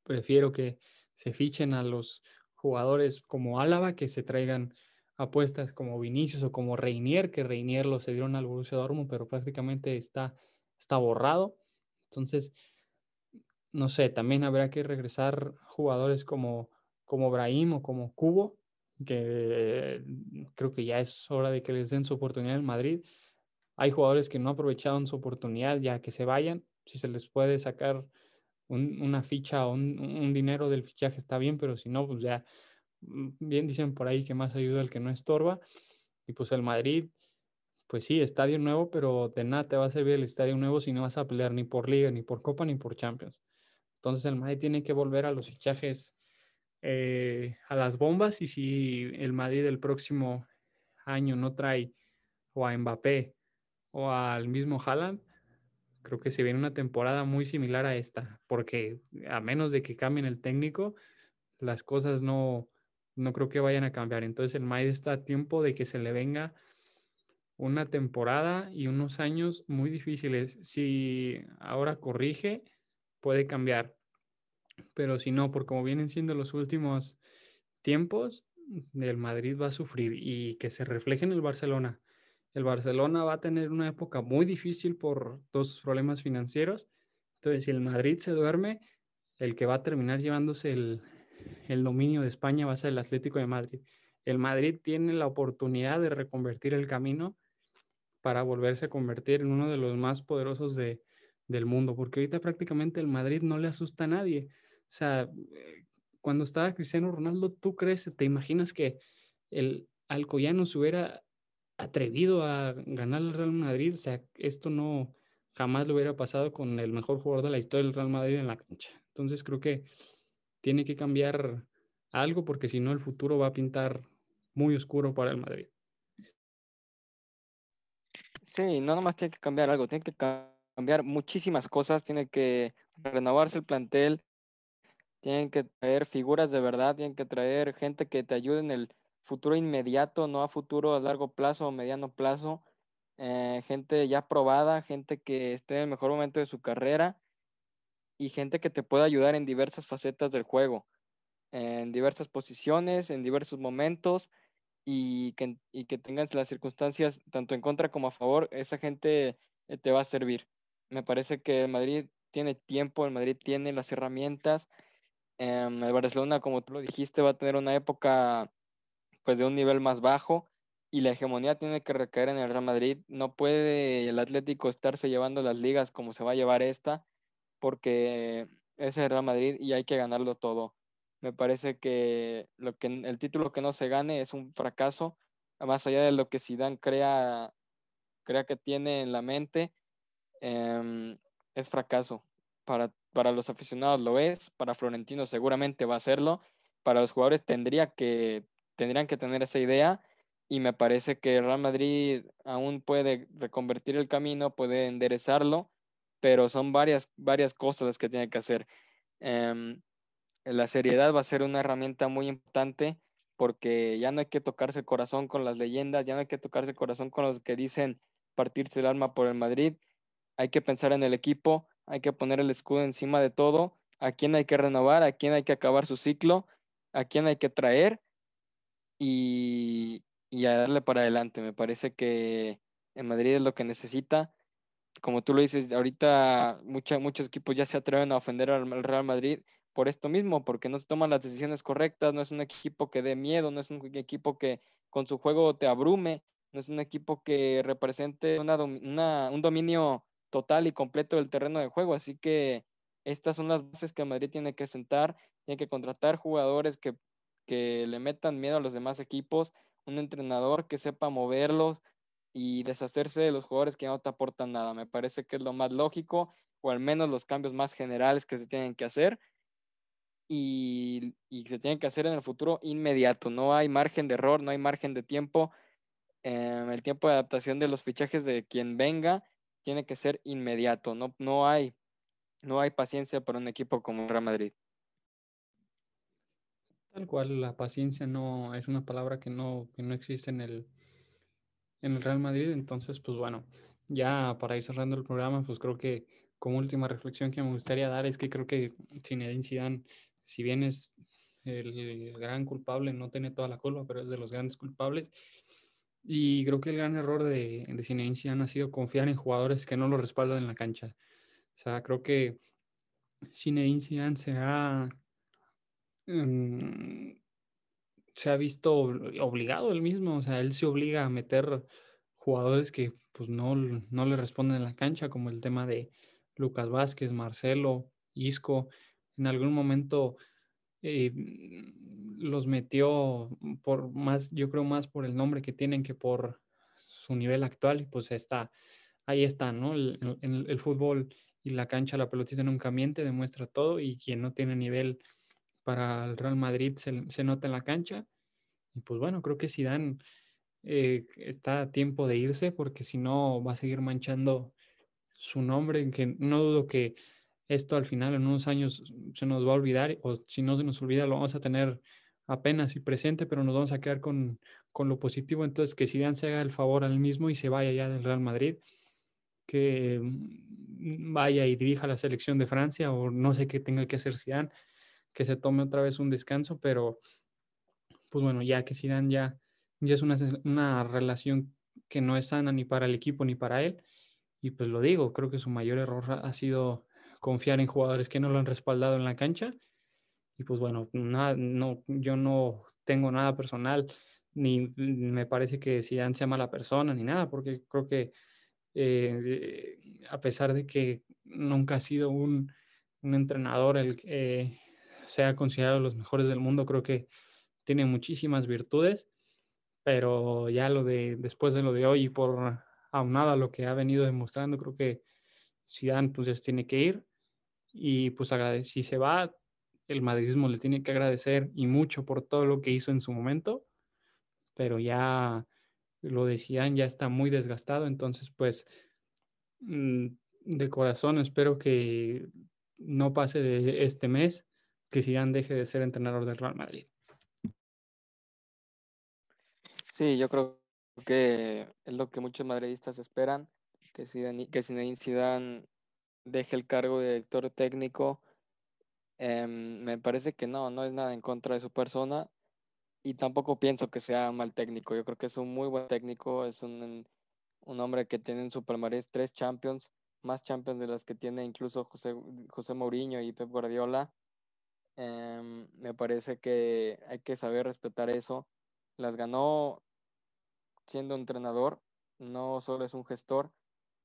prefiero que se fichen a los jugadores como Álava, que se traigan apuestas como Vinicius o como Reinier, que Reinier lo se dieron al Borussia Dortmund, pero prácticamente está, está borrado. Entonces, no sé, también habrá que regresar jugadores como, como Brahim o como Cubo, que creo que ya es hora de que les den su oportunidad en Madrid. Hay jugadores que no aprovecharon su oportunidad ya que se vayan. Si se les puede sacar una ficha o un, un dinero del fichaje está bien, pero si no, pues ya Mm, bien dicen por ahí que más ayuda el que no estorba. Y pues el Madrid, pues sí, estadio nuevo, pero de nada te va a servir el estadio nuevo si no vas a pelear ni por Liga, ni por Copa, ni por Champions. Entonces el Madrid tiene que volver a los fichajes, eh, a las bombas. Y si el Madrid el próximo año no trae o a Mbappé o al mismo Haaland, creo que se viene una temporada muy similar a esta, porque a menos de que cambien el técnico, las cosas no, no creo que vayan a cambiar. Entonces el Madrid está a tiempo de que se le venga una temporada y unos años muy difíciles. Si ahora corrige, puede cambiar. Pero si no, por como vienen siendo los últimos tiempos, el Madrid va a sufrir y que se refleje en el Barcelona. El Barcelona va a tener una época muy difícil por dos problemas financieros. Entonces, si el Madrid se duerme, el que va a terminar llevándose el, el dominio de España va a ser el Atlético de Madrid. El Madrid tiene la oportunidad de reconvertir el camino para volverse a convertir en uno de los más poderosos de, del mundo, porque ahorita prácticamente el Madrid no le asusta a nadie. O sea, cuando estaba Cristiano Ronaldo, ¿tú crees, te imaginas que el Alcoyano se hubiera atrevido a ganar el Real Madrid? O sea, esto no jamás lo hubiera pasado con el mejor jugador de la historia del Real Madrid en la cancha. Entonces creo que tiene que cambiar algo porque si no el futuro va a pintar muy oscuro para el Madrid. Sí, no nomás tiene que cambiar algo, tiene que cambiar muchísimas cosas, tiene que renovarse el plantel, tienen que traer figuras de verdad, tienen que traer gente que te ayude en el futuro inmediato, no a futuro a largo plazo o mediano plazo. eh, gente ya probada, gente que esté en el mejor momento de su carrera y gente que te pueda ayudar en diversas facetas del juego, en diversas posiciones, en diversos momentos y que, y que tengas las circunstancias tanto en contra como a favor, esa gente eh, te va a servir. Me parece que el Madrid tiene tiempo, el Madrid tiene las herramientas. Em, el Barcelona, como tú lo dijiste, va a tener una época pues de un nivel más bajo y la hegemonía tiene que recaer en el Real Madrid. No puede el Atlético estarse llevando las ligas como se va a llevar esta, porque es el Real Madrid y hay que ganarlo todo. Me parece que, lo que el título que no se gane es un fracaso, más allá de lo que Zidane crea, crea que tiene en la mente, em, es fracaso. Para, para los aficionados lo es, para Florentino seguramente va a serlo, para los jugadores tendría que, tendrían que tener esa idea y me parece que Real Madrid aún puede reconvertir el camino, puede enderezarlo, pero son varias, varias cosas las que tiene que hacer. Em, la seriedad va a ser una herramienta muy importante porque ya no hay que tocarse el corazón con las leyendas, ya no hay que tocarse el corazón con los que dicen partirse el alma por el Madrid, hay que pensar en el equipo, hay que poner el escudo encima de todo, a quién hay que renovar, a quién hay que acabar su ciclo, a quién hay que traer y, y a darle para adelante. Me parece que en Madrid es lo que necesita. Como tú lo dices, ahorita muchos equipos ya se atreven a ofender al Real Madrid por esto mismo, porque no se toman las decisiones correctas, no es un equipo que dé miedo, no es un equipo que con su juego te abrume, no es un equipo que represente una, un dominio total y completo del terreno de juego. Así que estas son las bases que Madrid tiene que sentar, tiene que contratar jugadores que, que le metan miedo a los demás equipos, un entrenador que sepa moverlos y deshacerse de los jugadores que no te aportan nada. Me parece que es lo más lógico, o al menos los cambios más generales que se tienen que hacer. Y, y se tienen que hacer en el futuro inmediato. No hay margen de error, no hay margen de tiempo. Em, el tiempo de adaptación de los fichajes de quien venga tiene que ser inmediato. No, no, hay, no hay paciencia para un equipo como Real Madrid. Tal cual, la paciencia no es una palabra que no, que no existe en el, en el Real Madrid. Entonces, pues bueno, ya para ir cerrando el programa, pues creo que como última reflexión que me gustaría dar es que creo que Zinedine Zidane, si bien es el, gran culpable, no tiene toda la culpa, pero es de los grandes culpables. Y creo que el gran error de, de Zinedine ha sido confiar en jugadores que no lo respaldan en la cancha. O sea, creo que Zinedine Zidane se ha Mm, se ha visto obligado él mismo, o sea, él se obliga a meter jugadores que pues no, no le responden en la cancha, como el tema de Lucas Vázquez, Marcelo, Isco, en algún momento eh, los metió por más, yo creo más por el nombre que tienen que por su nivel actual, y pues está, ahí está, ¿no? El, el, fútbol y la cancha, la pelotita nunca miente, demuestra todo, y quien no tiene nivel para el Real Madrid se, nota en la cancha. Y pues bueno, creo que Zidane eh, está a tiempo de irse porque si no va a seguir manchando su nombre, que no dudo que esto al final en unos años se nos va a olvidar o si no se nos olvida lo vamos a tener apenas y presente, pero nos vamos a quedar con, con lo positivo. Entonces que Zidane se haga el favor al mismo y se vaya ya del Real Madrid, que mm, vaya y dirija la selección de Francia o no sé qué tenga que hacer Zidane que se tome otra vez un descanso, pero pues bueno, ya que Zidane ya, ya es una, una relación que no es sana ni para el equipo ni para él, y pues lo digo, creo que su mayor error ha sido confiar en jugadores que no lo han respaldado en la cancha, y pues bueno, nada, no, yo no tengo nada personal, ni me parece que Zidane sea mala persona, ni nada, porque creo que eh, a pesar de que nunca ha sido un, un entrenador el, eh, sea considerado los mejores del mundo, creo que tiene muchísimas virtudes, pero ya lo de después de lo de hoy y por aunado a lo que ha venido demostrando, creo que Zidane pues tiene que ir y pues si se va, el madridismo le tiene que agradecer y mucho por todo lo que hizo en su momento, pero ya lo decían, ya está muy desgastado, entonces pues mm, de corazón espero que no pase de este mes que Zidane deje de ser entrenador del Real Madrid. Sí, yo creo que es lo que muchos madridistas esperan, que Zidane, que Zidane deje el cargo de director técnico. Em, me parece que no, no es nada en contra de su persona y tampoco pienso que sea mal técnico. Yo creo que es un muy buen técnico, es un, un hombre que tiene en su palmarés tres Champions, más Champions de las que tiene incluso José, José Mourinho y Pep Guardiola. Em, me parece que hay que saber respetar eso. Las ganó siendo entrenador, no solo es un gestor,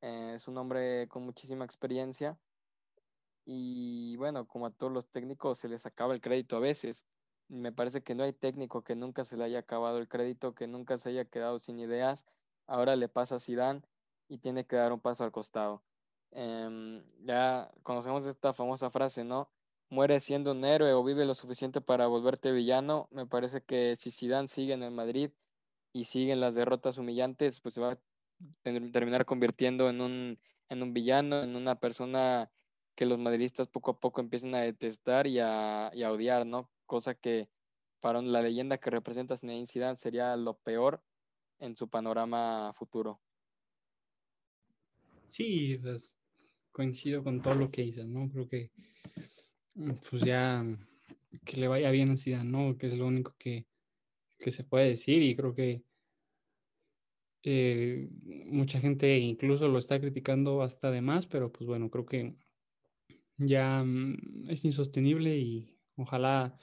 eh, es un hombre con muchísima experiencia. Y bueno, como a todos los técnicos se les acaba el crédito a veces. Me parece que no hay técnico que nunca se le haya acabado el crédito, que nunca se haya quedado sin ideas. Ahora le pasa a Zidane y tiene que dar un paso al costado. Em, ya conocemos esta famosa frase, ¿no? Muere siendo un héroe o vive lo suficiente para volverte villano. Me parece que si Zidane sigue en el Madrid y siguen las derrotas humillantes, pues va a terminar convirtiendo en un, en un villano, en una persona que los madridistas poco a poco empiezan a detestar y a, y a odiar, ¿no? Cosa que para la leyenda que representa Zinedine Zidane sería lo peor en su panorama futuro. Sí, pues coincido con todo lo que dices, ¿no? Creo que mm, pues ya que le vaya bien a Zidane, ¿no? Que es lo único que, que se puede decir y creo que eh, mucha gente incluso lo está criticando hasta de más, pero pues bueno, creo que ya mm, es insostenible y ojalá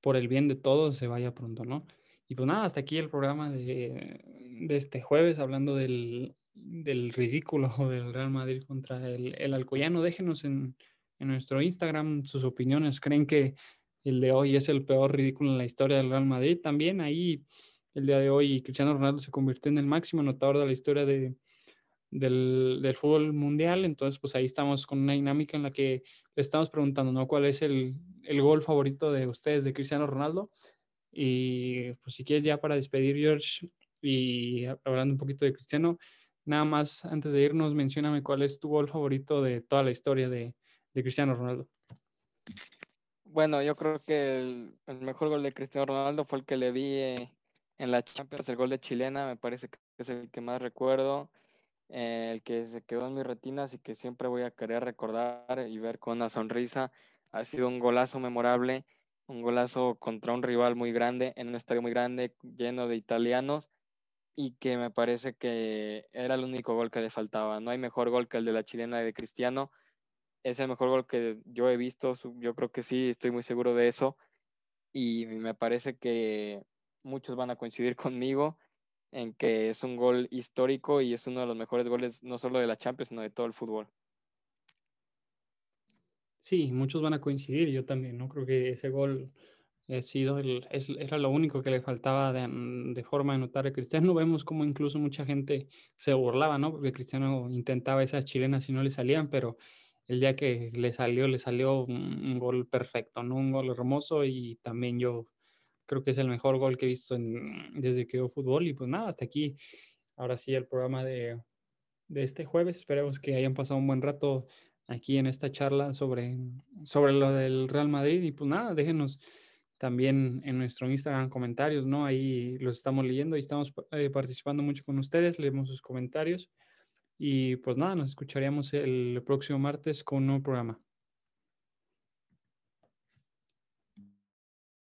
por el bien de todos se vaya pronto, ¿no? Y pues nada, hasta aquí el programa de, de este jueves hablando del, del ridículo del Real Madrid contra el, el Alcoyano. Déjenos en, en, nuestro Instagram sus opiniones. ¿Creen que el de hoy es el peor ridículo en la historia del Real Madrid? También ahí el día de hoy Cristiano Ronaldo se convirtió en el máximo anotador de la historia de, del, del, fútbol mundial. Entonces, pues ahí estamos con una dinámica en la que le estamos preguntando, ¿no? ¿Cuál es el, el gol favorito de ustedes de Cristiano Ronaldo? Y pues si quieres ya para despedir, George, y hablando un poquito de Cristiano, nada más antes de irnos, mencióname cuál es tu gol favorito de toda la historia de, de Cristiano Ronaldo. Bueno, yo creo que el, mejor gol de Cristiano Ronaldo fue el que le vi eh, en la Champions, el gol de Chilena, me parece que es el que más recuerdo, eh, el que se quedó en mis retinas y que siempre voy a querer recordar y ver con una sonrisa. Ha sido un golazo memorable, un golazo contra un rival muy grande, en un estadio muy grande, lleno de italianos, y que me parece que era el único gol que le faltaba. No hay mejor gol que el de la chilena de Cristiano. Es el mejor gol que yo he visto, yo creo que sí, estoy muy seguro de eso. Y me parece que muchos van a coincidir conmigo en que es un gol histórico y es uno de los mejores goles no solo de la Champions, sino de todo el fútbol. Sí, muchos van a coincidir, yo también, ¿no? Creo que ese gol ha sido el, es, era lo único que le faltaba de, de, forma de notar a Cristiano. Vemos como incluso mucha gente se burlaba, ¿no? Porque Cristiano intentaba esas chilenas y no le salían, pero el día que le salió, le salió un, un gol perfecto, ¿no? Un gol hermoso y también yo creo que es el mejor gol que he visto en, desde que veo fútbol. Y pues nada, hasta aquí, ahora sí, el programa de, de este jueves. Esperemos que hayan pasado un buen rato aquí en esta charla sobre, sobre lo del Real Madrid. Y pues nada, déjenos también en nuestro Instagram comentarios, ¿no? Ahí los estamos leyendo y estamos eh, participando mucho con ustedes, leemos sus comentarios. Y pues nada, nos escucharíamos el próximo martes con un nuevo programa.